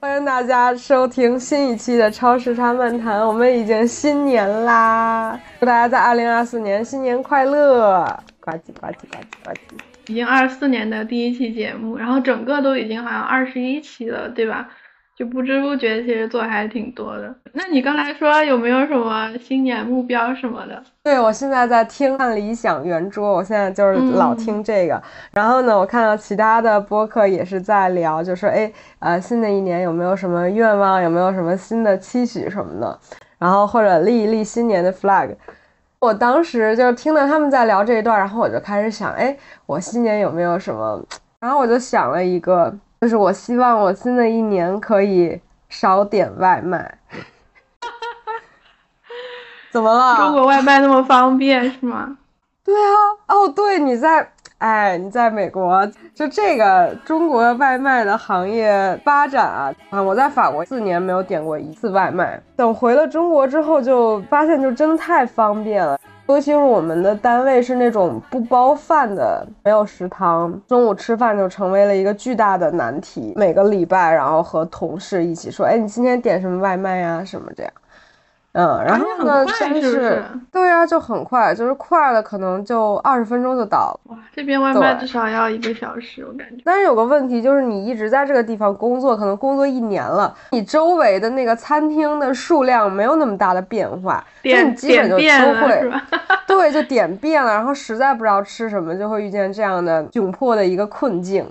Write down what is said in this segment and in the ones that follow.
欢迎大家收听新一期的超时差漫谈，我们已经新年啦！祝大家在二零二四年新年快乐！呱唧呱唧呱唧呱唧。已经二四年的第一期节目，然后整个都已经好像二十一期了，对吧？就不知不觉其实做还挺多的。那你刚才说有没有什么新年目标什么的？对，我现在在听《理想圆桌》，我现在就是老听这个。然后呢，我看到其他的播客也是在聊，就说哎，呃，新的一年有没有什么愿望，有没有什么新的期许什么的，然后或者立一立新年的 flag。我当时就听到他们在聊这一段，然后我就开始想，哎，我新年有没有什么？然后我就想了一个，就是我希望我新的一年可以少点外卖。怎么了？中国外卖那么方便是吗？对啊，哦，对，你在，哎，你在美国，就这个中国外卖的行业发展啊，啊，我在法国四年没有点过一次外卖，等回了中国之后就发现就真的太方便了，尤其是我们的单位是那种不包饭的，没有食堂，中午吃饭就成为了一个巨大的难题。每个礼拜，然后和同事一起说，哎，你今天点什么外卖呀？什么这样。嗯，然后呢？真是对呀，就很快，就是快了，可能就二十分钟就到了。哇，这边外卖至少要一个小时，我感觉。但是有个问题，就是你一直在这个地方工作，可能工作一年了，你周围的那个餐厅的数量没有那么大的变化，点你基本就都会，吧？对，就点遍了，然后实在不知道吃什么，就会遇见这样的窘迫的一个困境。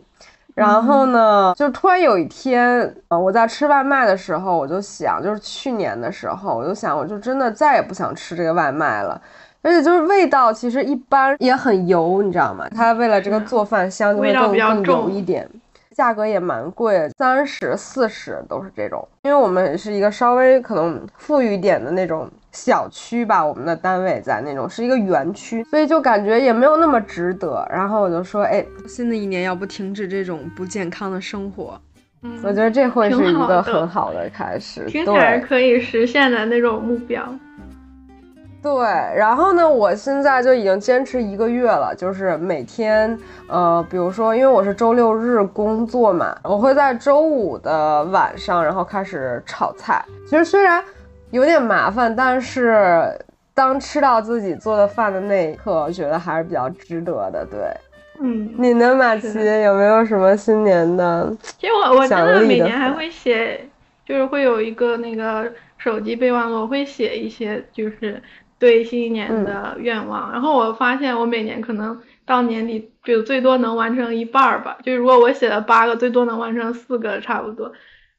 然后呢，就突然有一天，呃，我在吃外卖的时候，我就想，就是去年的时候，我就想，我就真的再也不想吃这个外卖了。而且就是味道其实一般，也很油，你知道吗？它为了这个做饭香，就会更更油一点。价格也蛮贵，三十、四十都是这种。因为我们是一个稍微可能富裕一点的那种小区吧，我们的单位在那种是一个园区，所以就感觉也没有那么值得。然后我就说，哎，新的一年要不停止这种不健康的生活，嗯，我觉得这会是一个很好的开始，听起来可以实现的那种目标。对，然后呢，我现在就已经坚持一个月了，就是每天，呃，比如说，因为我是周六日工作嘛，我会在周五的晚上，然后开始炒菜。其实虽然有点麻烦，但是当吃到自己做的饭的那一刻，我觉得还是比较值得的。对，嗯，你呢，马奇有没有什么新年的？其实我我真的每年还会写，就是会有一个那个手机备忘录，我会写一些就是。对新一年的愿望，然后我发现我每年可能到年底就最多能完成一半儿吧，就如果我写了八个，最多能完成四个差不多。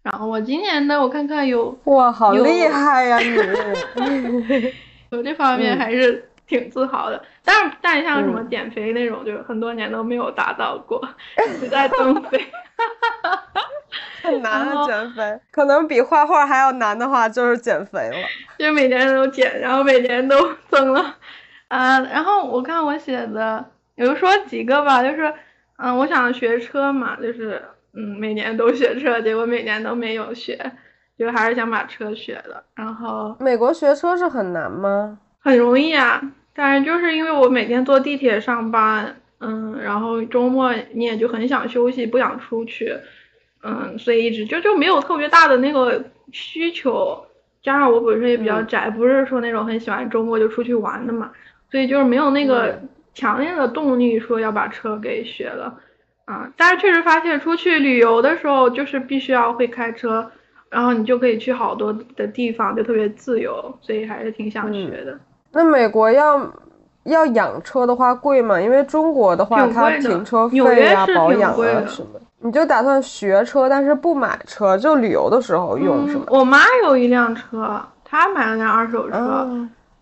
然后我今年的我看看有哇，好厉害呀你！有这方面还是挺自豪的，但是但像什么减肥那种，就很多年都没有达到过，一直在增肥。很难了，减肥可能比画画还要难的话，就是减肥了。就是每年都减，然后每年都增了，啊，然后我看我写的，比如说几个吧，就是，嗯，我想学车嘛，就是，嗯，每年都学车，结果每年都没有学，就还是想把车学了。然后，美国学车是很难吗？很容易啊，但是就是因为我每天坐地铁上班，嗯，然后周末你也就很想休息，不想出去。嗯，所以一直就就没有特别大的那个需求，加上我本身也比较宅，不是说那种很喜欢周末就出去玩的嘛，所以就是没有那个强烈的动力说要把车给学了，啊，但是确实发现出去旅游的时候就是必须要会开车，然后你就可以去好多的地方，就特别自由，所以还是挺想学的。那美国要要养车的话贵吗？因为中国的话，它停车费啊、保养啊什么。你就打算学车，但是不买车，就旅游的时候用是吗？我妈有一辆车，她买了辆二手车，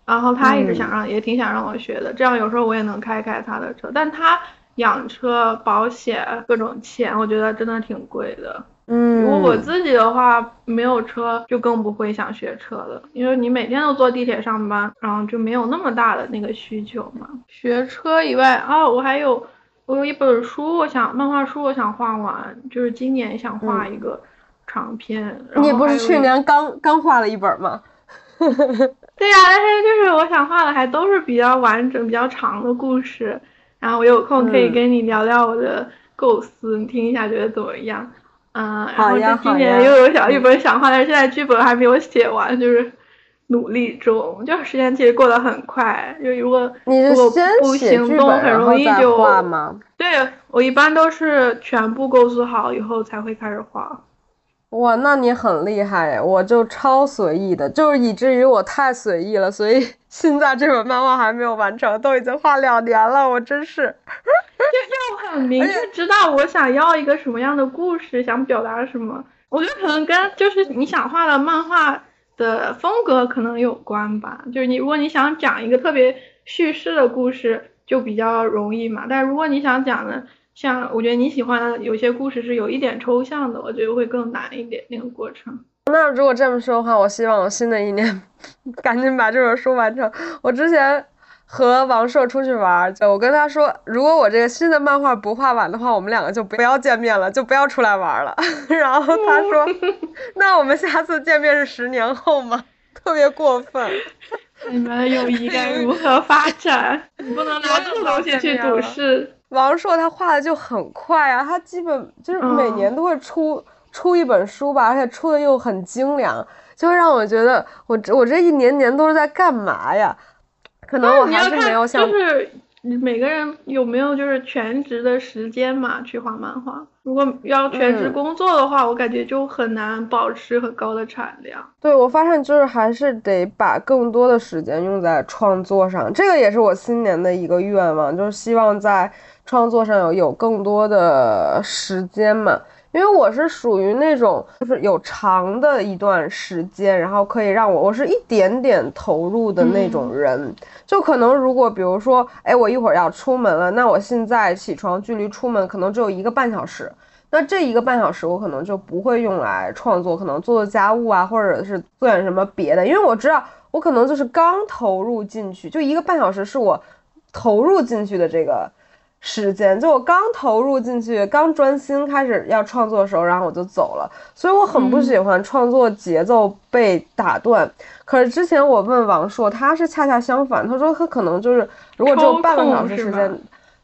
然后她一直想让，也挺想让我学的，这样有时候我也能开开她的车。但她养车、保险各种钱，我觉得真的挺贵的。嗯，如果我自己的话，没有车就更不会想学车了，因为你每天都坐地铁上班，然后就没有那么大的那个需求嘛。学车以外，哦，我还有。我有一本书，我想漫画书，我想画完，就是今年想画一个长篇。你不是去年刚刚画了一本吗？对呀、但是就是我想画的还都是比较完整、比较长的故事，然后我有空可以嗯跟你聊聊我的构思，你听一下觉得怎么样？嗯，然后好呀这今年又有小一本想画，但是现在剧本还没有写完，就是努力中，就是时间其实过得很快，就如果你如果不行动，很容易就？对我一般都是全部构思好以后才会开始画。哇，那你很厉害诶，我就超随意的，就是以至于我太随意了，所以现在这本漫画还没有完成，都已经画两年了，我真是。我很明确知道我想要一个什么样的故事，想表达什么。我觉得可能跟就是你想画的漫画的风格可能有关吧。就是你如果你想讲一个特别叙事的故事，就比较容易嘛。但如果你想讲的，像我觉得你喜欢的有些故事是有一点抽象的，我觉得会更难一点那个过程。那如果这么说的话，我希望我新的一年 赶紧把这本书完成。我之前和王硕出去玩，就我跟他说，如果我这个新的漫画不画完的话，我们两个就不要见面了，就不要出来玩了。然后他说，那我们下次见面是十年后吗？特别过分。你们的友谊该如何发展？你不能拿这个东西去赌誓。王朔他画的就很快啊，他基本就是每嗯年都会出、出一本书吧，而且出的又很精良，就会让我觉得我这我这一年年都是在干嘛呀？可能我还是没有像就是每个人有没有就是全职的时间嘛去画漫画。如果要全职嗯工作的话，我感觉就很难保持很高的产量。对我发现就是还是得把更多的时间用在创作上，这个也是我新年的一个愿望，就是希望在创作上有有更多的时间嘛。因为我是属于那种就是有长的一段时间，然后可以让我我是一点点投入的那种人。就可能如果比如说，哎，我一会儿要出门了，那我现在起床距离出门可能只有一个半小时，那这一个半小时我可能就不会用来创作，可能做做家务啊，或者是做点什么别的，因为我知道我可能就是刚投入进去，就一个半小时是我投入进去的这个时间，就我刚投入进去，刚专心开始要创作的时候，然后我就走了，所以我很不喜欢创作节奏被打断。可是之前我问王硕，他是恰恰相反，他说他可能就是如果只有半个小时时间。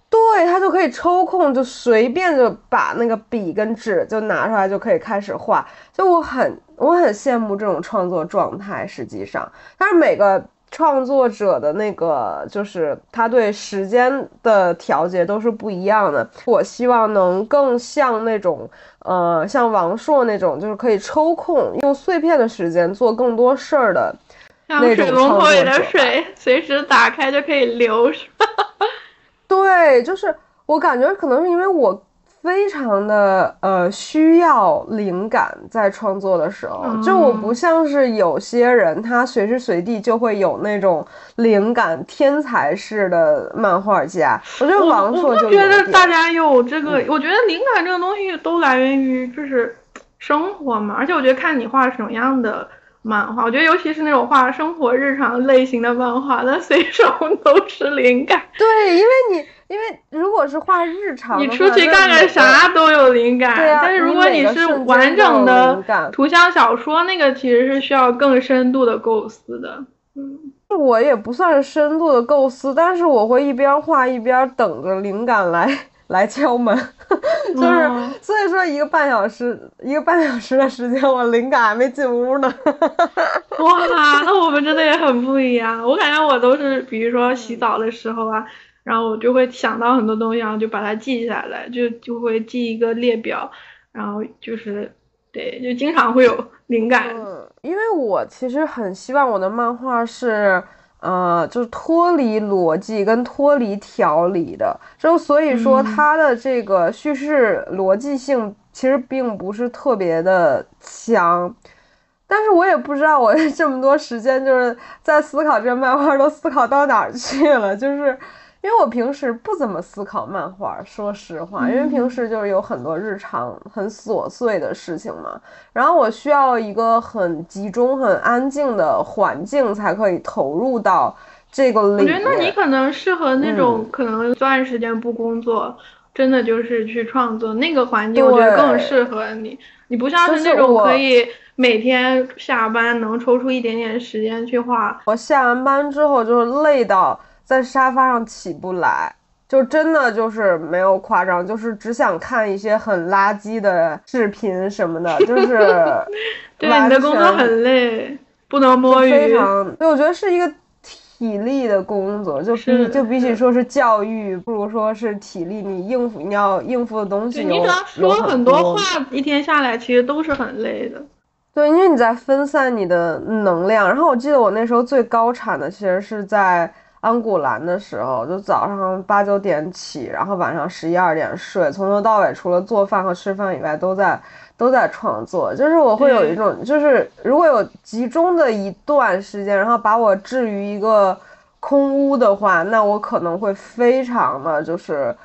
对他就可以抽空，就随便就把那个笔跟纸就拿出来，就可以开始画。就我很我很羡慕这种创作状态，实际上，但是每个创作者的那个就是他对时间的调节都是不一样的。我希望能更像那种呃，像王朔那种，就是可以抽空用碎片的时间做更多事儿的。像那种水龙头里的水，随时打开就可以流，是吧？对，就是我感觉可能是因为我非常的呃需要灵感在创作的时候，就我不嗯像是有些人他随时随地就会有那种灵感天才式的漫画家，我觉得我王朔我不就。觉得大家有这个，嗯我觉得灵感这个东西都来源于就是生活嘛，而且我觉得看你画什么样的漫画，我觉得尤其是那种画生活日常类型的漫画，那随手都是灵感。对，因为你因为如果是画日常，你出去干干个啥都有灵感，对啊但是如果你是完整的图像小说，那个其实是需要更深度的构思的。嗯，我也不算是深度的构思，但是我会一边画一边等着灵感来来敲门，就是、嗯所以说一个半小时一个半小时的时间，我灵感还没进屋呢。哇，那我们真的也很不一样。我感觉我都是，比如说洗澡的时候啊，然后我就会想到很多东西，然后就把它记下来，就就会记一个列表，然后就是对，就经常会有灵感。嗯，因为我其实很希望我的漫画是。呃，就是脱离逻辑跟脱离条理的，就所以说嗯它的这个叙事逻辑性其实并不是特别的强，但是我也不知道我这么多时间就是在思考这个漫画都思考到哪儿去了，就是因为我平时不怎么思考漫画，说实话，因为平时就是有很多日常很琐碎的事情嘛，然后我需要一个很集中、很安静的环境才可以投入到这个理念。我觉得那你可能适合那种可能段时间不工作，真的就是去创作那个环境，我觉得更适合你。你不像是那种可以每天下班能抽出一点点时间去画。我下完班之后就是累到在沙发上起不来。就真的就是没有夸张，就是只想看一些很垃圾的视频什么的，就 是。对，你的工作很累，不能摸鱼。非常，对，我觉得是一个体力的工作，就比就比起说是教育，不如说是体力，你应付你要应付的东西你说很多话，一天下来其实都是很累的。对，因为你在分散你的能量。然后我记得我那时候最高产的其实是在。安古兰的时候，就早上八九点起，然后晚上十一二点睡，从头到尾除了做饭和吃饭以外，都在都在创作。就是我会有一种，就是如果有集中的一段时间，然后把我置于一个空屋的话，那我可能会非常的就是。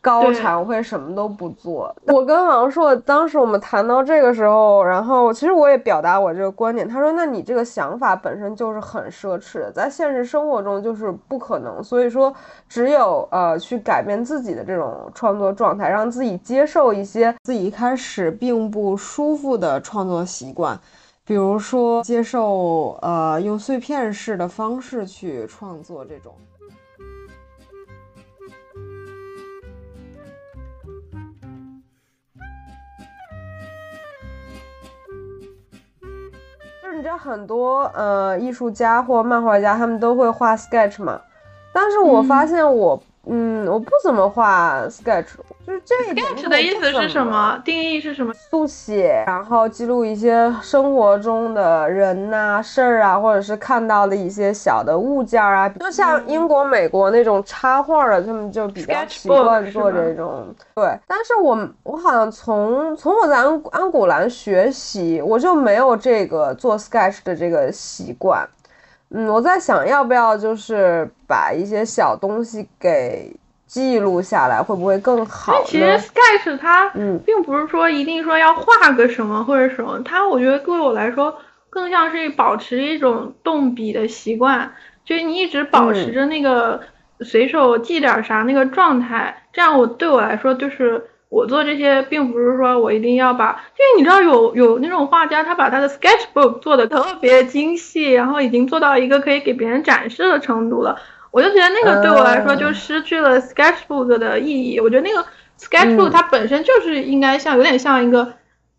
高产我会什么都不做。我跟王硕当时我们谈到这个时候，然后其实我也表达我这个观点。他说：“那你这个想法本身就是很奢侈的，在现实生活中就是不可能。所以说，只有呃去改变自己的这种创作状态，让自己接受一些自己一开始并不舒服的创作习惯，比如说接受呃用碎片式的方式去创作这种。”你知道很多呃艺术家或漫画家他们都会画 sketch 嘛？但是我发现我。嗯，我不怎么画 sketch，就是这个 sketch 的意思是什么？定义是什么？速写，然后记录一些生活中的人呐、事儿啊，或者是看到的一些小的物件啊，就像英国、美国那种插画的，他们就比较习惯做这种。对，但是我我好像从从我在安安古兰学习，我就没有这个做 sketch 的这个习惯。嗯，我在想要不要就是把一些小东西给记录下来，会不会更好呢？其实 sketch 它，嗯，并不是说一定说要画个什么或者什么，它我觉得对我来说更像是保持一种动笔的习惯，就是你一直保持着那个随手记点啥那个状态，这样我对我来说就是。我做这些并不是说我一定要把，因为你知道有有那种画家，他把他的 sketchbook 做的特别精细，然后已经做到一个可以给别人展示的程度了。我就觉得那个对我来说就失去了 sketchbook 的意义。我觉得那个 sketchbook 它本身就是应该像有点像一个，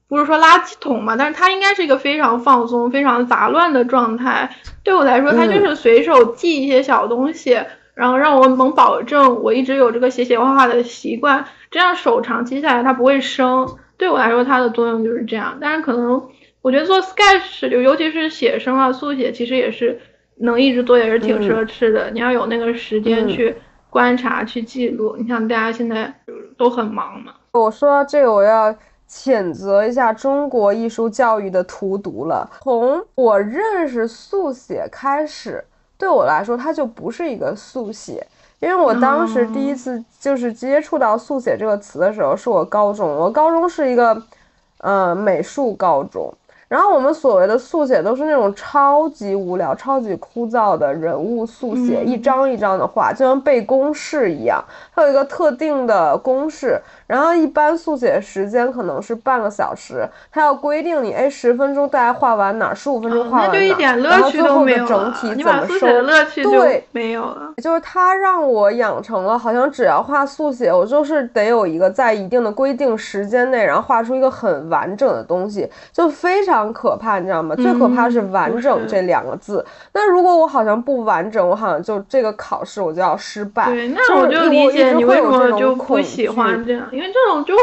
不是说垃圾桶嘛，但是它应该是一个非常放松、非常杂乱的状态。对我来说，它就是随手记一些小东西。然后让我能保证我一直有这个写写画画的习惯，这样手长期下来它不会生。对我来说，它的作用就是这样。但是可能我觉得做 sketch，就尤其是写生啊、速写，其实也是能一直做，也是挺奢侈的。你要有那个时间去观察、去记录。你像大家现在都很忙嘛。我说到这个，我要谴责一下中国艺术教育的荼毒了。从我认识速写开始。对我来说，它就不是一个速写，因为我当时第一次就是接触到速写这个词的时候，是我高中，我高中是一个，呃，美术高中。然后我们所谓的速写都是那种超级无聊、超级枯燥的人物速写，一张一张的画，就像背公式一样。它有一个特定的公式，然后一般速写时间可能是半个小时，它要规定你，哎，十分钟大概画完哪儿，十五分钟画完哪儿，然后最后的整体怎么收？对，没有了。就是它让我养成了，好像只要画速写，我就是得有一个在一定的规定时间内，然后画出一个很完整的东西，就非常。常可怕，你知道吗？最可怕是完整这两个字。那如果我好像不完整，我好像就这个考试我就要失败。对，那我就理解你为什么就不喜欢这样，因为这种就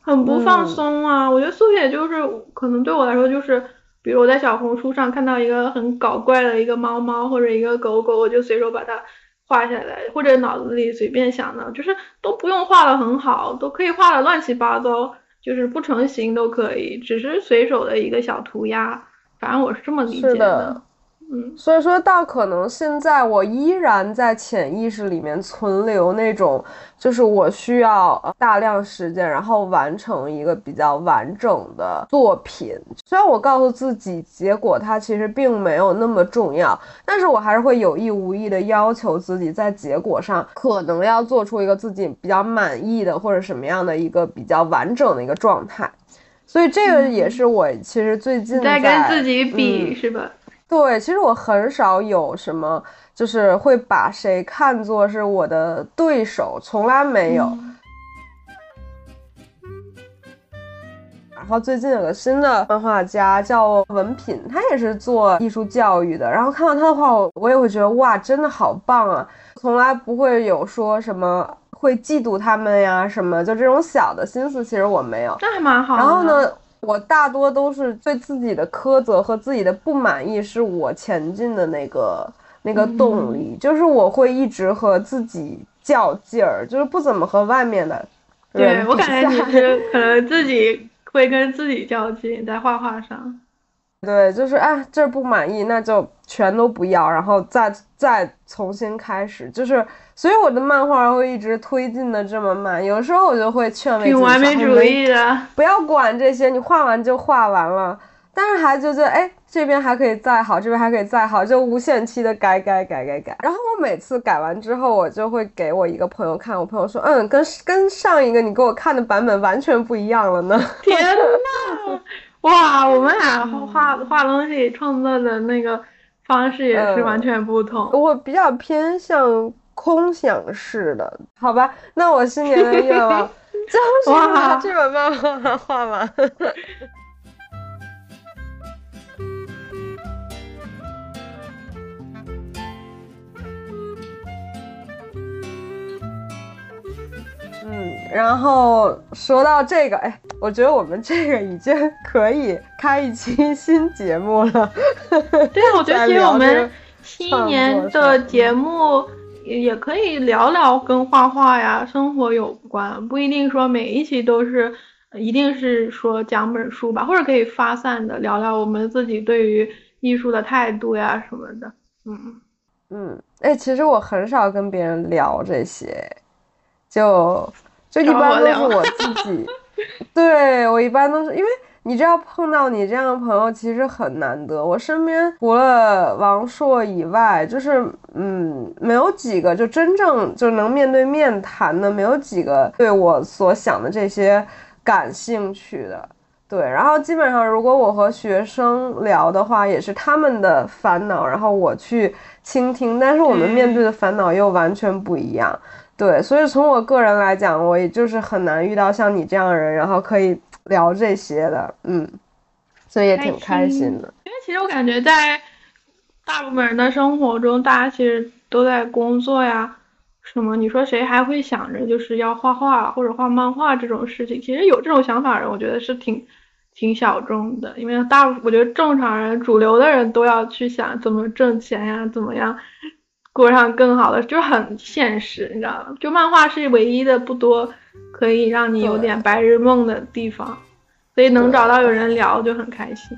很不放松啊。我觉得速写就是可能对我来说就是，比如我在小红书上看到一个很搞怪的一个猫猫或者一个狗狗，我就随手把它画下来，或者脑子里随便想的，就是都不用画的很好，都可以画的乱七八糟。就是不成形都可以，只是随手的一个小涂鸦，反正我是这么理解的。嗯，所以说到可能现在我依然在潜意识里面存留那种，就是我需要呃大量时间，然后完成一个比较完整的作品。虽然我告诉自己，结果它其实并没有那么重要，但是我还是会有意无意的要求自己，在结果上可能要做出一个自己比较满意的或者什么样的一个比较完整的一个状态。所以这个也是我其实最近在跟自己嗯比、是吧？对，其实我很少有什么，就是会把谁看作是我的对手，从来没有。嗯 然后最近有个新的漫画家叫文品，他也是做艺术教育的。然后看到他的话，我我也会觉得哇，真的好棒啊！从来不会有说什么会嫉妒他们呀，什么就这种小的心思，其实我没有。那还蛮好的。然后呢，我大多都是对自己的苛责和自己的不满意，是我前进的那个那个动力，就是我会一直和自己较劲儿，就是不怎么和外面的人对我感觉你 是可能自己会跟自己较劲，在画画上。对，就是哎，这不满意，那就全都不要，然后再再重新开始。就是，所以我的漫画会一直推进的这么慢。有时候我就会劝慰自己挺，完美主哎没义的，不要管这些，你画完就画完了。但是还就觉得，哎，这边还可以再好，这边还可以再好，就无限期的改改改改改。然后我每次改完之后，我就会给我一个朋友看，我朋友说，嗯，跟跟上一个你给我看的版本完全不一样了呢。天呐！哇，我们俩画画东西创作的那个方式也是嗯完全不同。我比较偏向空想式的，好吧？那我新年的愿望 就是把哇这本漫画画完。嗯，然后说到这个，哎，我觉得我们这个已经可以开一期新节目了。对啊，我觉得在其实我们 新年的节目也也可以聊聊跟画画呀、生活有关，不一定说每一期都是呃一定是说讲本书吧，或者可以发散的聊聊我们自己对于艺术的态度呀什么的。嗯，嗯，哎，其实我很少跟别人聊这些，就就一般都是我自己。对我一般都是因为你知道碰到你这样的朋友其实很难得。我身边除了王硕以外，就是嗯，没有几个就真正就能面对面谈的，没有几个对我所想的这些感兴趣的。对，然后基本上如果我和学生聊的话，也是他们的烦恼，然后我去倾听，但是我们面对的烦恼又完全不一样。对，所以从我个人来讲，我也就是很难遇到像你这样的人，然后可以聊这些的，嗯，所以也挺开心的。因为其实我感觉在大部分人的生活中，大家其实都在工作呀，什么你说谁还会想着就是要画画或者画漫画这种事情？其实有这种想法的人，我觉得是挺挺小众的，因为大我觉得正常人、主流的人都要去想怎么挣钱呀，怎么样过上更好的，就很现实，你知道吗？就漫画是唯一的不多可以让你有点白日梦的地方，所以能找到有人聊就很开心。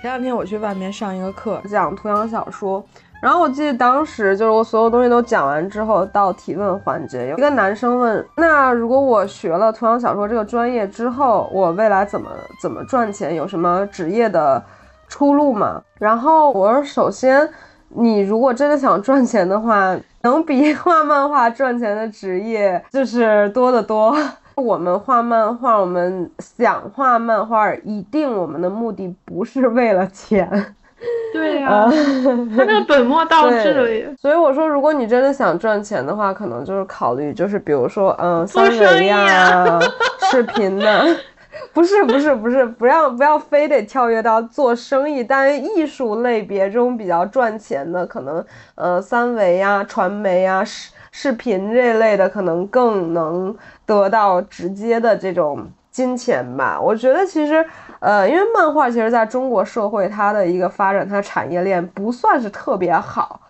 前两天我去外面上一个课，讲图像小说，然后我记得当时就是我所有东西都讲完之后，到提问环节，有一个男生问：“那如果我学了图像小说这个专业之后，我未来怎么怎么赚钱？有什么职业的出路吗？”然后我说：“首先，你如果真的想赚钱的话，能比 画漫画赚钱的职业就是多得多。”我们画漫画，我们想画漫画，一定我们的目的不是为了钱。对呀、啊，他那个本末倒置了耶。所以我说，如果你真的想赚钱的话，可能就是考虑，就是比如说，嗯，做三维呀、啊视频的，不是不是不是，不 要不要非得跳跃到做生意，但是艺术类别这种比较赚钱的，可能呃三维呀、传媒呀、视视频这类的，可能更能得到直接的这种金钱吧。我觉得其实，呃，因为漫画其实在中国社会它的一个发展，它产业链不算是特别好。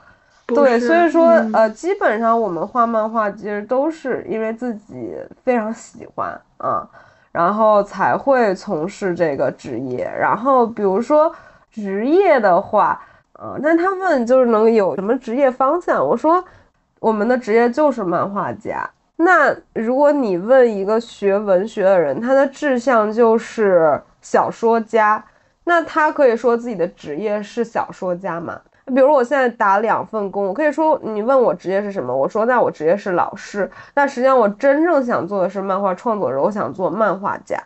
对，所以说，嗯呃，基本上我们画漫画其实都是因为自己非常喜欢啊，然后才会从事这个职业。然后比如说职业的话，呃，那他问就是能有什么职业方向？我说我们的职业就是漫画家。那如果你问一个学文学的人，他的志向就是小说家，那他可以说自己的职业是小说家吗？比如我现在打两份工，我可以说你问我职业是什么，我说那我职业是老师。但实际上我真正想做的是漫画创作者，我想做漫画家，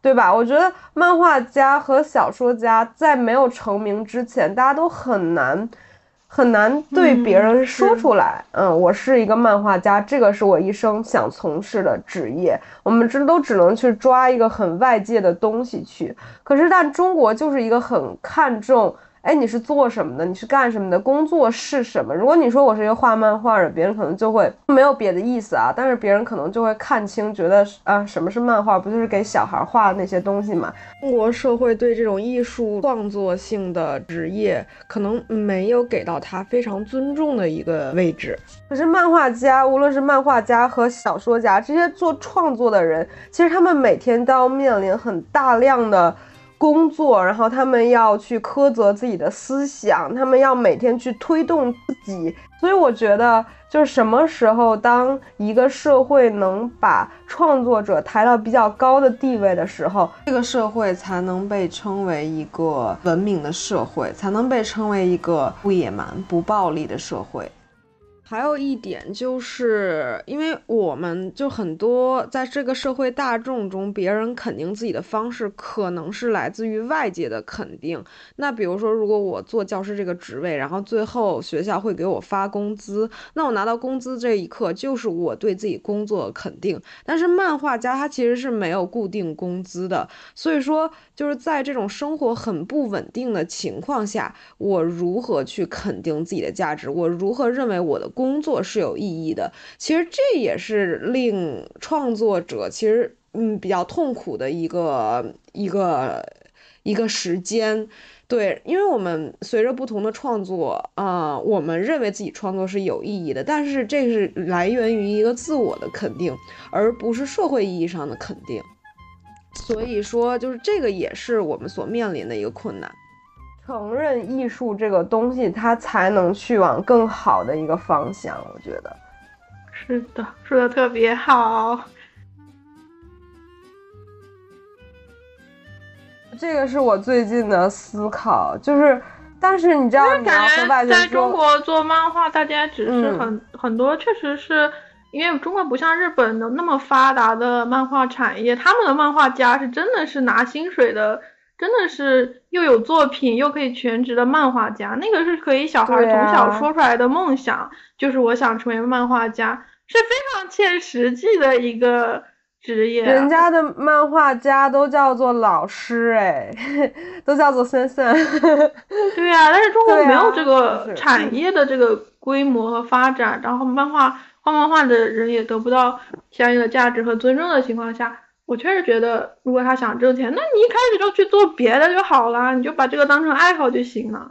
对吧？我觉得漫画家和小说家在没有成名之前，大家都很难很难对别人说出来，嗯，我是一个漫画家，这个是我一生想从事的职业。我们这都只能去抓一个很外界的东西去。可是但中国就是一个很看重。哎，你是做什么的？你是干什么的？工作是什么？如果你说我是一个画漫画的，别人可能就会没有别的意思啊，但是别人可能就会看清，觉得啊，什么是漫画？不就是给小孩画的那些东西吗？中国社会对这种艺术创作性的职业，可能没有给到他非常尊重的一个位置。可是漫画家，无论是漫画家和小说家，这些做创作的人，其实他们每天都要面临很大量的。工作，然后他们要去苛责自己的思想，他们要每天去推动自己。所以我觉得，就是什么时候，当一个社会能把创作者抬到比较高的地位的时候，这个社会才能被称为一个文明的社会，才能被称为一个不野蛮、不暴力的社会。还有一点就是，因为我们就很多在这个社会大众中，别人肯定自己的方式可能是来自于外界的肯定。那比如说，如果我做教师这个职位，然后最后学校会给我发工资，那我拿到工资这一刻就是我对自己工作的肯定。但是漫画家他其实是没有固定工资的，所以说就是在这种生活很不稳定的情况下，我如何去肯定自己的价值？我如何认为我的工工作是有意义的，其实这也是令创作者其实嗯比较痛苦的一个一个一个时间，对，因为我们随着不同的创作啊，我们认为自己创作是有意义的，但是这是来源于一个自我的肯定，而不是社会意义上的肯定，所以说就是这个也是我们所面临的一个困难。承认艺术这个东西，它才能去往更好的一个方向。我觉得是的，说的特别好。这个是我最近的思考，就是，但是你知道，你感觉在中国做漫画，大家只是很很多，确实是因为中国不像日本的那么发达的漫画产业，他们的漫画家是真的是拿薪水的。真的是又有作品又可以全职的漫画家，那个是可以小孩从小说出来的梦想，就是我想成为漫画家，是非常切实际的一个职业。人家的漫画家都叫做老师，哎，都叫做先生。对呀，但是中国没有这个产业的这个规模和发展，然后漫画画漫画的人也得不到相应的价值和尊重的情况下。我确实觉得，如果他想挣钱，那你一开始就去做别的就好了，你就把这个当成爱好就行了。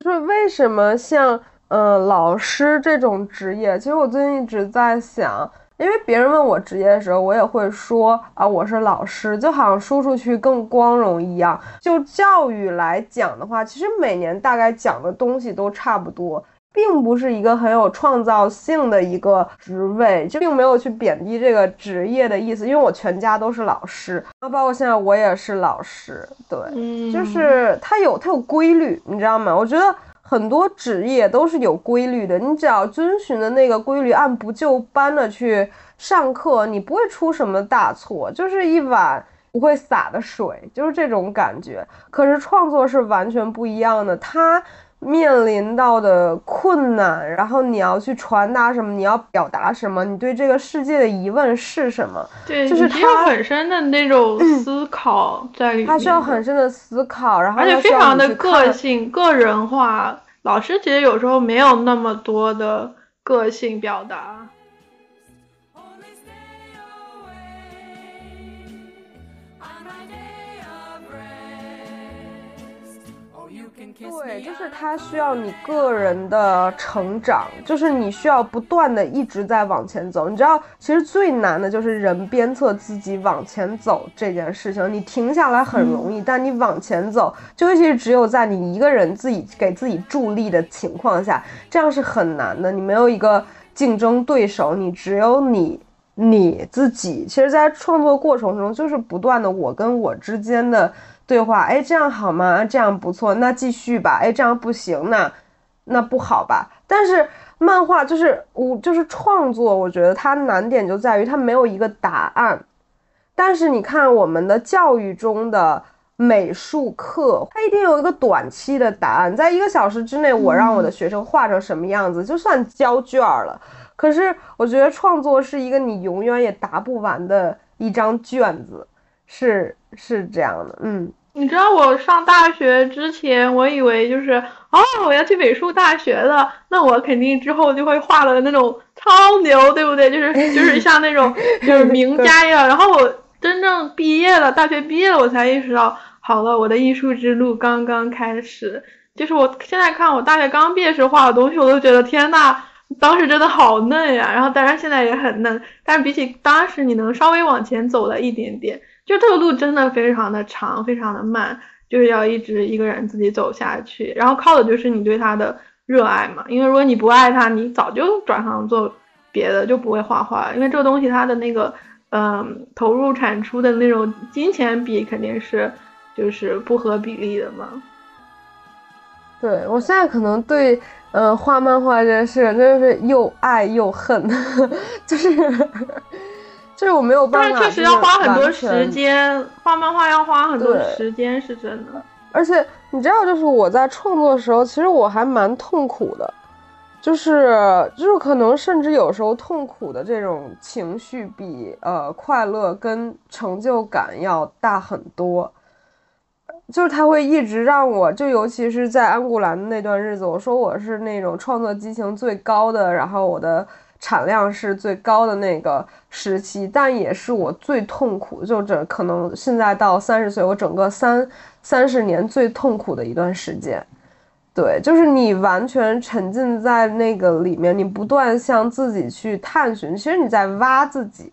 就是为什么像嗯老师这种职业，其实我最近一直在想，因为别人问我职业的时候，我也会说啊我是老师，就好像说出去更光荣一样。就教育来讲的话，其实每年大概讲的东西都差不多。并不是一个很有创造性的一个职位，就并没有去贬低这个职业的意思。因为我全家都是老师，然后包括现在我也是老师，对，就是它有它有规律，你知道吗？我觉得很多职业都是有规律的，你只要遵循的那个规律，按部就班的去上课，你不会出什么大错，就是一碗不会洒的水，就是这种感觉。可是创作是完全不一样的，它。面临到的困难，然后你要去传达什么？你要表达什么？你对这个世界的疑问是什么？对，就是他很深的那种思考在里面。他需要很深的思考，然后而且非常的个性、个人化。老师其实有时候没有那么多的个性表达。对，就是它需要你个人的成长，就是你需要不断的一直在往前走。你知道，其实最难的就是人鞭策自己往前走这件事情。你停下来很容易，但你往前走，就尤其是只有在你一个人自己给自己助力的情况下，这样是很难的。你没有一个竞争对手，你只有你你自己。其实，在创作过程中，就是不断的我跟我之间的。对话，哎，这样好吗？这样不错，那继续吧。哎，这样不行，那那不好吧？但是漫画就是我就是创作，我觉得它难点就在于它没有一个答案。但是你看我们的教育中的美术课，它一定有一个短期的答案，在一个小时之内，我让我的学生画成什么样子，就算交卷了。可是我觉得创作是一个你永远也答不完的一张卷子。是是这样的，嗯，你知道我上大学之前，我以为就是哦，我要去美术大学了，那我肯定之后就会画了那种超牛，对不对？就是就是像那种 就是名家一样。然后我真正毕业了，大学毕业了，我才意识到，好了，我的艺术之路刚刚开始。就是我现在看我大学刚毕业时画的东西，我都觉得天呐，当时真的好嫩呀。然后当然现在也很嫩，但是比起当时，你能稍微往前走了一点点。就这个路真的非常的长，非常的慢，就是要一直一个人自己走下去，然后靠的就是你对他的热爱嘛。因为如果你不爱他，你早就转行做别的，就不会画画。因为这个东西它的那个，嗯，投入产出的那种金钱比肯定是就是不合比例的嘛。对我现在可能对，呃，画漫画这件事真的是又爱又恨，就是。就是我没有办法，但是确实要花很多时间，画漫画要花很多时间，是真的。而且你知道，就是我在创作的时候，其实我还蛮痛苦的，就是就是可能甚至有时候痛苦的这种情绪比呃快乐跟成就感要大很多。就是他会一直让我就尤其是在安古兰的那段日子，我说我是那种创作激情最高的，然后我的。产量是最高的那个时期，但也是我最痛苦，就这可能现在到三十岁，我整个三三十年最痛苦的一段时间。对，就是你完全沉浸在那个里面，你不断向自己去探寻，其实你在挖自己。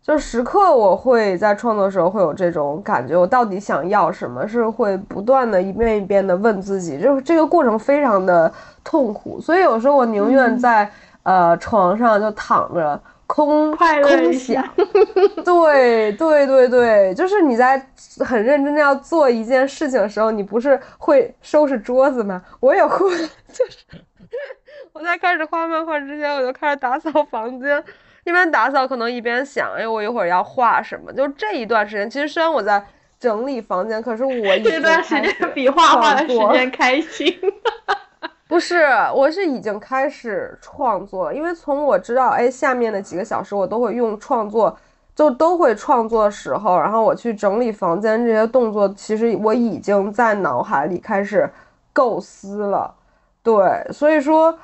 就时刻我会在创作的时候会有这种感觉，我到底想要什么？是会不断的一遍一遍的问自己，就是这个过程非常的痛苦，所以有时候我宁愿在。呃，床上就躺着，空空想。对对对对，就是你在很认真的要做一件事情的时候，你不是会收拾桌子吗？我也会，就是 我在开始画漫画之前，我就开始打扫房间，一边打扫可能一边想，哎，我一会儿要画什么？就这一段时间，其实虽然我在整理房间，可是我 这段时间比画画的时间开心。不是，我是已经开始创作，因为从我知道，哎，下面的几个小时我都会用创作，就都会创作的时候，然后我去整理房间这些动作，其实我已经在脑海里开始构思了。对，所以说，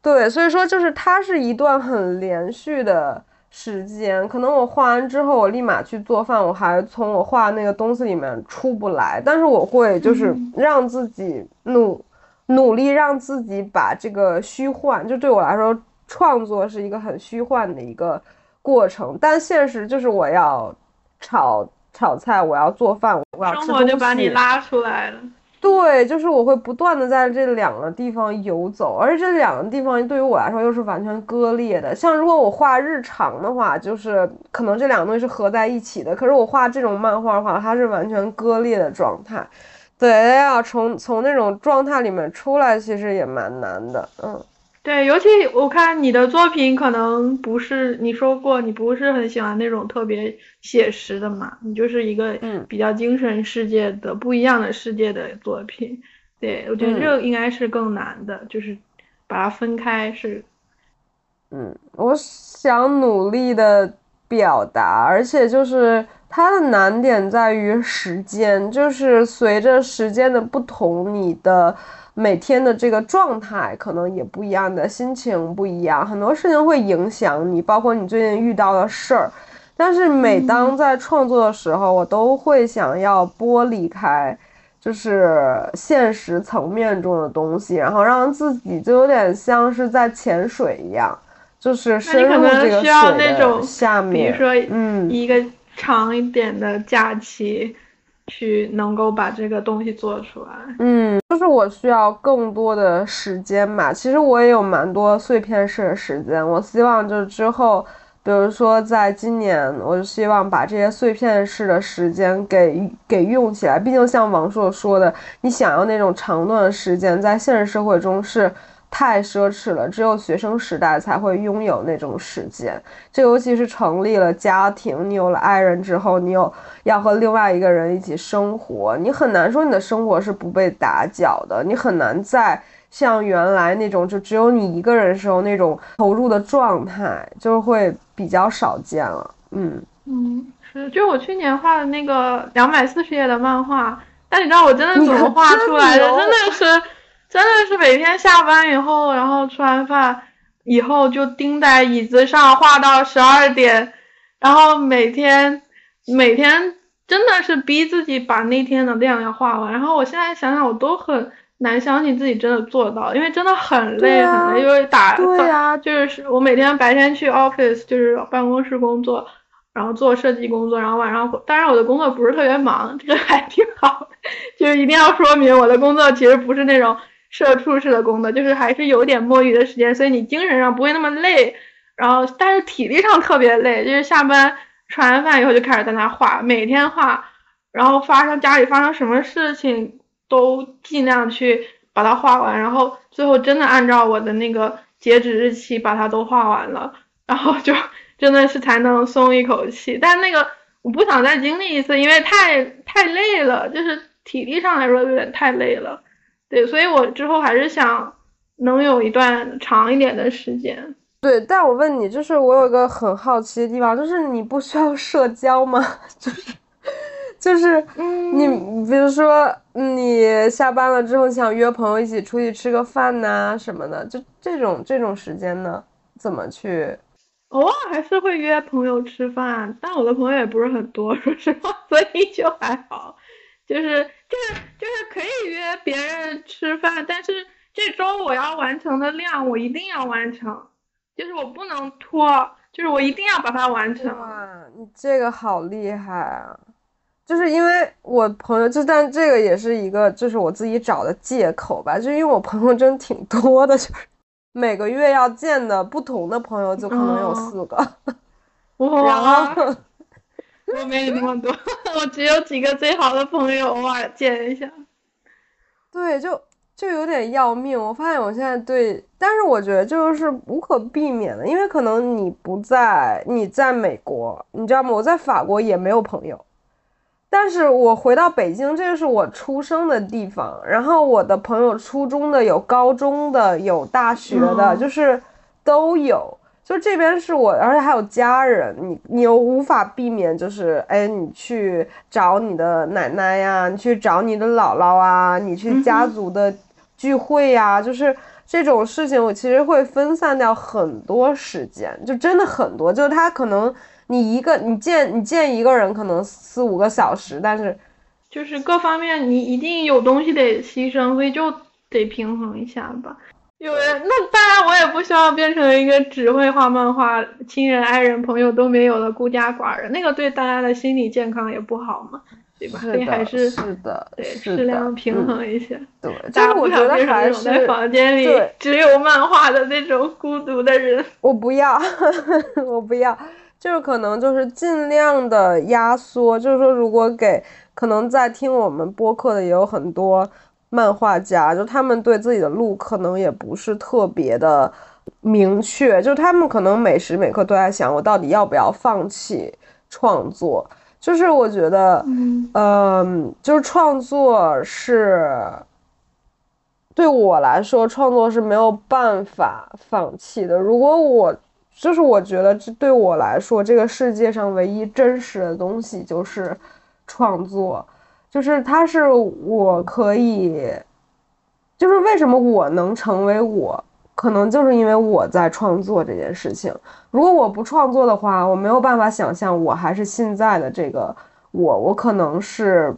对，所以说就是它是一段很连续的时间，可能我画完之后，我立马去做饭，我还从我画那个东西里面出不来，但是我会就是让自己努。努力让自己把这个虚幻，就对我来说，创作是一个很虚幻的一个过程。但现实就是我要炒炒菜，我要做饭，我要吃生活就把你拉出来了。对，就是我会不断的在这两个地方游走，而且这两个地方对于我来说又是完全割裂的。像如果我画日常的话，就是可能这两个东西是合在一起的。可是我画这种漫画的话，它是完全割裂的状态。对，要从从那种状态里面出来，其实也蛮难的。嗯，对，尤其我看你的作品，可能不是你说过你不是很喜欢那种特别写实的嘛，你就是一个比较精神世界的不一样的世界的作品。对，我觉得这个应该是更难的，就是把它分开是。嗯，我想努力的表达，而且就是。它的难点在于时间，就是随着时间的不同，你的每天的这个状态可能也不一样，的心情不一样，很多事情会影响你，包括你最近遇到的事儿。但是每当在创作的时候，我都会想要剥离开就是现实层面中的东西，然后让自己就有点像是在潜水一样，就是深入这个水种的下面。比如说，嗯，一个长一点的假期，去能够把这个东西做出来。嗯，就是我需要更多的时间吧。其实我也有蛮多碎片式的时间，我希望就是之后，比如说在今年，我就希望把这些碎片式的时间给给用起来。毕竟像王硕说的，你想要那种长段时间，在现实社会中是太奢侈了，只有学生时代才会拥有那种时间。这尤其是成立了家庭，你有了爱人之后，你有要和另外一个人一起生活，你很难说你的生活是不被打搅的，你很难再像原来那种就只有你一个人时候那种投入的状态，就会比较少见了。嗯，嗯，是，就我去年画的那个两百四十页的漫画，但你知道我真的怎么画出来的？真的是，真的是每天下班以后，然后吃完饭以后就盯在椅子上画到十二点，然后每天每天真的是逼自己把那天的量要画完。然后我现在想想，我都很难相信自己真的做到，因为真的很累啊很累，因为打对呀就是我每天白天去 office 就是办公室工作，然后做设计工作，然后晚上回，当然我的工作不是特别忙，这个还挺好的，就是一定要说明我的工作其实不是那种社畜式的工作，就是还是有点摸鱼的时间，所以你精神上不会那么累，然后但是体力上特别累，就是下班吃完饭以后就开始在那画，每天画，然后发生家里发生什么事情都尽量去把它画完，然后最后真的按照我的那个截止日期把它都画完了，然后就 真的是才能松一口气。但那个我不想再经历一次，因为太太累了，就是体力上来说有点太累了。对，所以我之后还是想能有一段长一点的时间。对，但我问你，就是我有一个很好奇的地方，就是你不需要社交吗？就是就是你，比如说你下班了之后想约朋友一起出去吃个饭呐、什么的，就这种这种时间呢，怎么去？偶尔还是会约朋友吃饭，但我的朋友也不是很多，说实话，所以就还好，就是就是就是可以约别人吃饭，但是这周我要完成的量我一定要完成，就是我不能拖，就是我一定要把它完成。哇，你这个好厉害啊！就是因为我朋友，就但这个也是一个，就是我自己找的借口吧，就因为我朋友真挺多的，就是每个月要见的不同的朋友就可能有哦四个，然哇，后 我没有那么多，我只有几个最好的朋友，偶尔见一下。对，就就有点要命。我发现我现在对，但是我觉得这就是无可避免的，因为可能你不在，你在美国，你知道吗？我在法国也没有朋友，但是我回到北京，这就是我出生的地方。然后我的朋友，初中的有，高中的有，大学的，嗯就是都有。就这边是我，而且还有家人，你你又无法避免，就是哎，你去找你的奶奶呀，你去找你的姥姥啊，你去家族的聚会呀，就是这种事情，我其实会分散掉很多时间，就真的很多，就是他可能你一个你见你见一个人可能四五个小时，但是就是各方面你一定有东西得牺牲，所以就得平衡一下吧。有人，那当然我也不希望变成一个只会画漫画、亲人、爱人、朋友都没有的孤家寡人，那个对大家的心理健康也不好嘛，对吧？所以，还是是的，对适量平嗯衡一些。对，就大家不是我觉得还那种在是房间里对只有漫画的那种孤独的人。我不要，我不要，就是可能就是尽量的压缩，就是说，如果给可能在听我们播客的也有很多漫画家，就他们对自己的路可能也不是特别的明确，就他们可能每时每刻都在想，我到底要不要放弃创作？就是我觉得，嗯嗯，就是创作是对我来说，创作是没有办法放弃的。如果我就是我觉得这对我来说，这个世界上唯一真实的东西就是创作，就是它是我可以，就是为什么我能成为我，可能就是因为我在创作这件事情。如果我不创作的话，我没有办法想象我还是现在的这个我，我可能是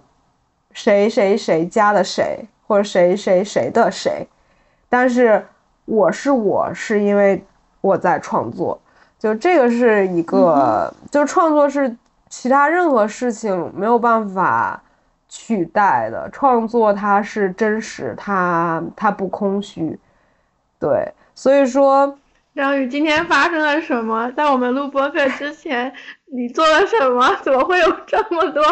谁谁谁家的谁，或者谁谁谁的谁，但是我是我是因为我在创作，就这个是一个，就创作是其他任何事情没有办法取代的，创作它是真实，它它不空虚，对，所以说。张宇，今天发生了什么？在我们录播课之前，你做了什么？怎么会有这么多？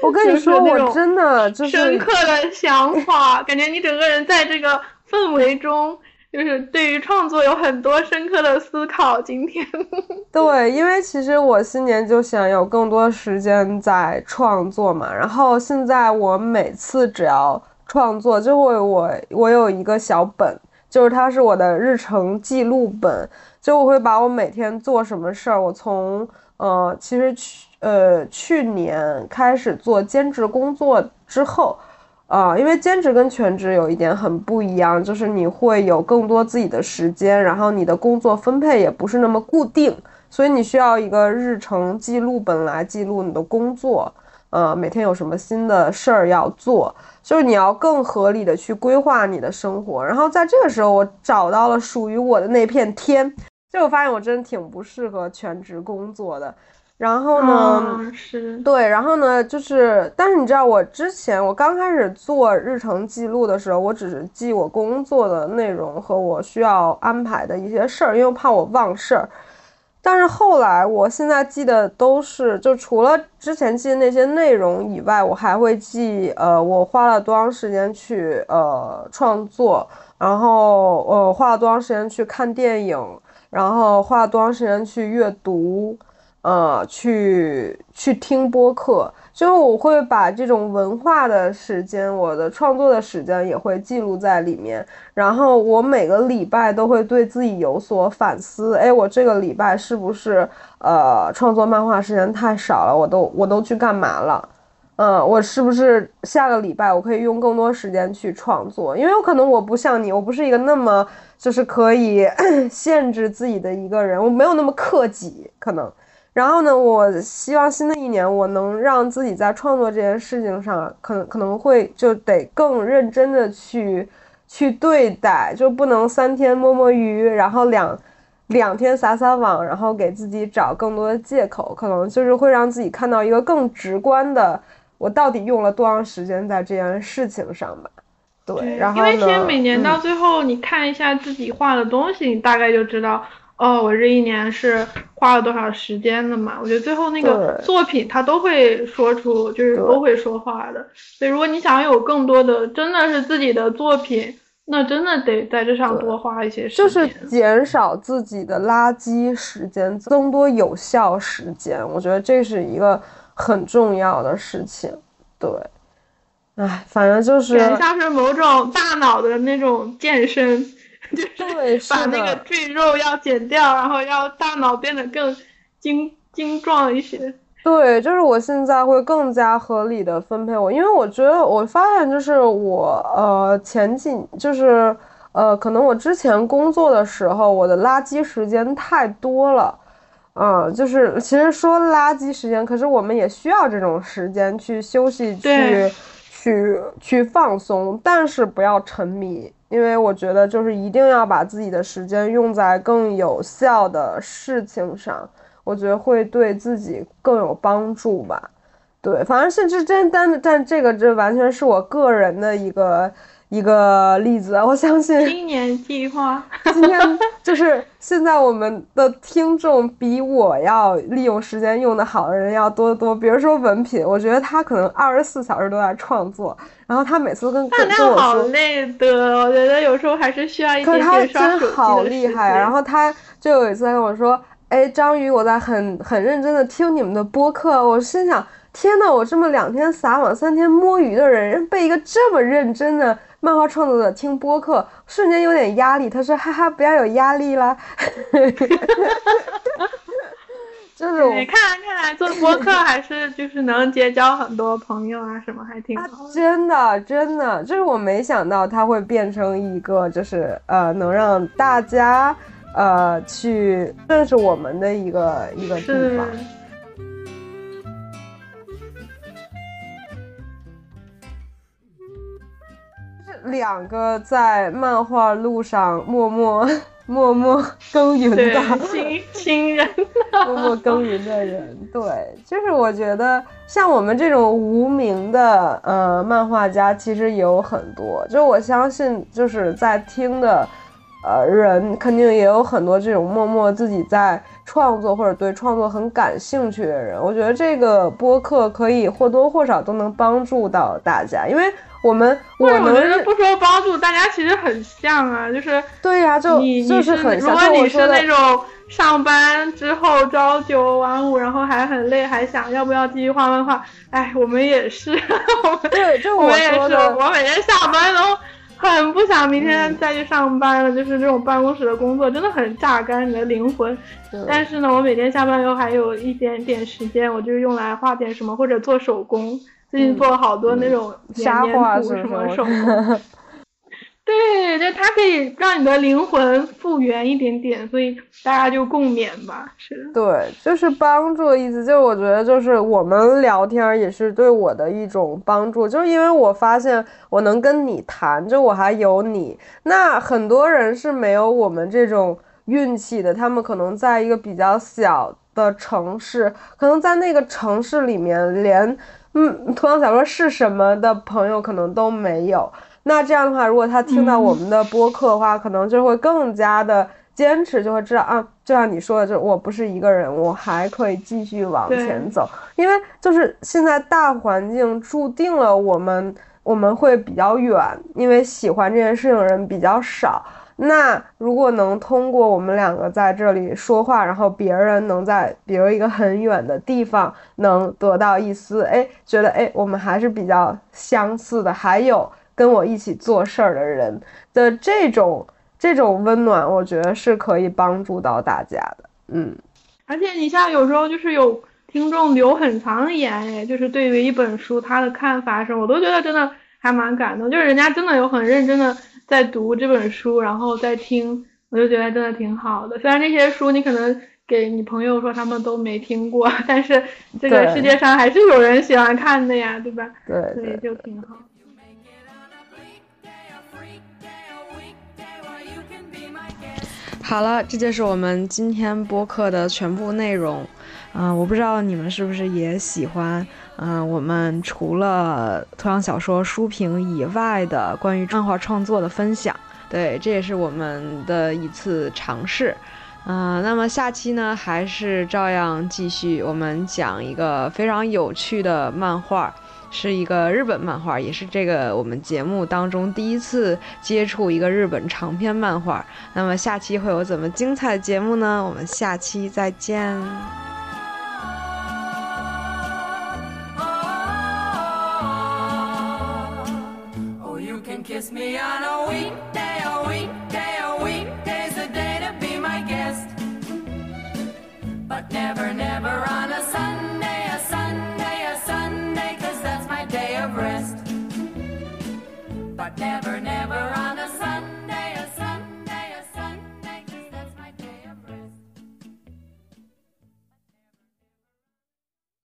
我跟你说，我真的就是深刻的想法，感觉你整个人在这个氛围中，就是对于创作有很多深刻的思考。今天，对，因为其实我新年就想有更多时间在创作嘛，然后现在我每次只要创作，就会我我有一个小本。就是它是我的日程记录本，就我会把我每天做什么事儿。我从呃，其实去呃去年开始做兼职工作之后，啊，因为兼职跟全职有一点很不一样，就是你会有更多自己的时间，然后你的工作分配也不是那么固定，所以你需要一个日程记录本来记录你的工作，呃，每天有什么新的事儿要做。就是你要更合理的去规划你的生活，然后在这个时候，我找到了属于我的那片天。就我发现我真的挺不适合全职工作的。然后呢，是对，然后呢，就是，但是你知道，我之前我刚开始做日程记录的时候，我只是记我工作的内容和我需要安排的一些事儿，因为怕我忘事儿。但是后来，我现在记得都是，就除了之前记的那些内容以外，我还会记，呃，我花了多长时间去呃创作，然后呃花了多长时间去看电影，然后花了多长时间去阅读，呃，去去听播客。就是我会把这种文化的时间，我的创作的时间也会记录在里面。然后我每个礼拜都会对自己有所反思。哎，我这个礼拜是不是呃创作漫画时间太少了？我都我都去干嘛了？嗯，我是不是下个礼拜我可以用更多时间去创作？因为有可能我不像你，我不是一个那么就是可以 限制自己的一个人，我没有那么克己，可能。然后呢，我希望新的一年我能让自己在创作这件事情上，可能可能会就得更认真的去去对待，就不能三天摸摸鱼，然后两两天撒撒网，然后给自己找更多的借口，可能就是会让自己看到一个更直观的，我到底用了多长时间在这件事情上吧。对，然后因为其实每年到最后，你看一下自己画的东西，你大概就知道。哦，我这一年是花了多少时间的嘛？我觉得最后那个作品它都会说出，就是都会说话的。所以如果你想有更多的真的是自己的作品，那真的得在这上多花一些时间。就是减少自己的垃圾时间，增多有效时间。我觉得这是一个很重要的事情。对，哎，反正就是像是某种大脑的那种健身。就是把那个赘肉要减掉，然后要大脑变得更精精壮一些。对，就是我现在会更加合理的分配我，因为我觉得我发现就是我呃前几就是呃可能我之前工作的时候我的垃圾时间太多了，嗯，就是其实说垃圾时间，可是我们也需要这种时间去休息，去去去放松，但是不要沉迷。因为我觉得，就是一定要把自己的时间用在更有效的事情上，我觉得会对自己更有帮助吧。对，反正是这真但但这个这完全是我个人的一个。一个例子，我相信今年计划。今天就是现在，我们的听众比我要利用时间用的好的人要多得多。比如说文品，我觉得他可能二十四小时都在创作，然后他每次都跟 跟我说，好累的。我觉得有时候还是需要一点点可他真好厉害啊。然后他就有一次跟我说：“哎，章鱼，我在很很认真的听你们的播客。”我心想：天呐，我这么两天撒网、三天摸鱼的人，被一个这么认真的。漫画创作者听播客，瞬间有点压力。他说：“哈哈，不要有压力啦。” 就是我看来看来做播客还是就是能结交很多朋友啊，什么还挺好。真的真的，就是我没想到它会变成一个就是呃能让大家呃去认识我们的一个一个地方。两个在漫画路上默默 默默耕耘的新新人，默默耕耘的人，对，就是我觉得像我们这种无名的呃漫画家，其实也有很多。就我相信，就是在听的呃人，肯定也有很多这种默默自己在创作或者对创作很感兴趣的人。我觉得这个播客可以或多或少都能帮助到大家，因为我们我我觉得不说帮助，大家其实很像啊，就是对呀、就你你就是很如。果你是那种上班之后朝九晚五，然后还很累，还想要不要继续画漫画，哎，我们也是，我们对，就我也是，我每天下班都很不想明天再去上班了，就是这种办公室的工作真的很榨干你的灵魂。但是呢，我每天下班以后还有一点点时间，我就用来画点什么或者做手工。最近做了好多那种嗯沙粘画什么手工。对，就它可以让你的灵魂复原一点点，所以大家就共勉吧。是的，对，就是帮助的意思，就是我觉得就是我们聊天也是对我的一种帮助，就是因为我发现我能跟你谈，就我还有你，那很多人是没有我们这种运气的，他们可能在一个比较小的城市，可能在那个城市里面连嗯，图像小说是什么的朋友可能都没有。那这样的话，如果他听到我们的播客的话，可能就会更加的坚持，就会知道啊，就像你说的，就我不是一个人，我还可以继续往前走。因为就是现在大环境注定了我们我们会比较远，因为喜欢这件事情的人比较少。那如果能通过我们两个在这里说话，然后别人能在比如一个很远的地方能得到一丝哎，觉得哎，我们还是比较相似的，还有跟我一起做事儿的人的这种这种温暖，我觉得是可以帮助到大家的。嗯，而且你像有时候就是有听众留很长的言，哎，就是对于一本书他的看法什么，我都觉得真的还蛮感动，就是人家真的有很认真的在读这本书，然后在听，我就觉得真的挺好的。虽然这些书你可能给你朋友说他们都没听过，但是这个世界上还是有人喜欢看的呀，对吧？对所以。就挺好。好了，这就是我们今天播客的全部内容。嗯、我不知道你们是不是也喜欢，嗯、我们除了图像小说书评以外的关于漫画创作的分享。对，这也是我们的一次尝试。嗯、那么下期呢，还是照样继续，我们讲一个非常有趣的漫画，是一个日本漫画，也是这个我们节目当中第一次接触一个日本长篇漫画。那么下期会有怎么精彩的节目呢？我们下期再见。Kiss me on a weekday,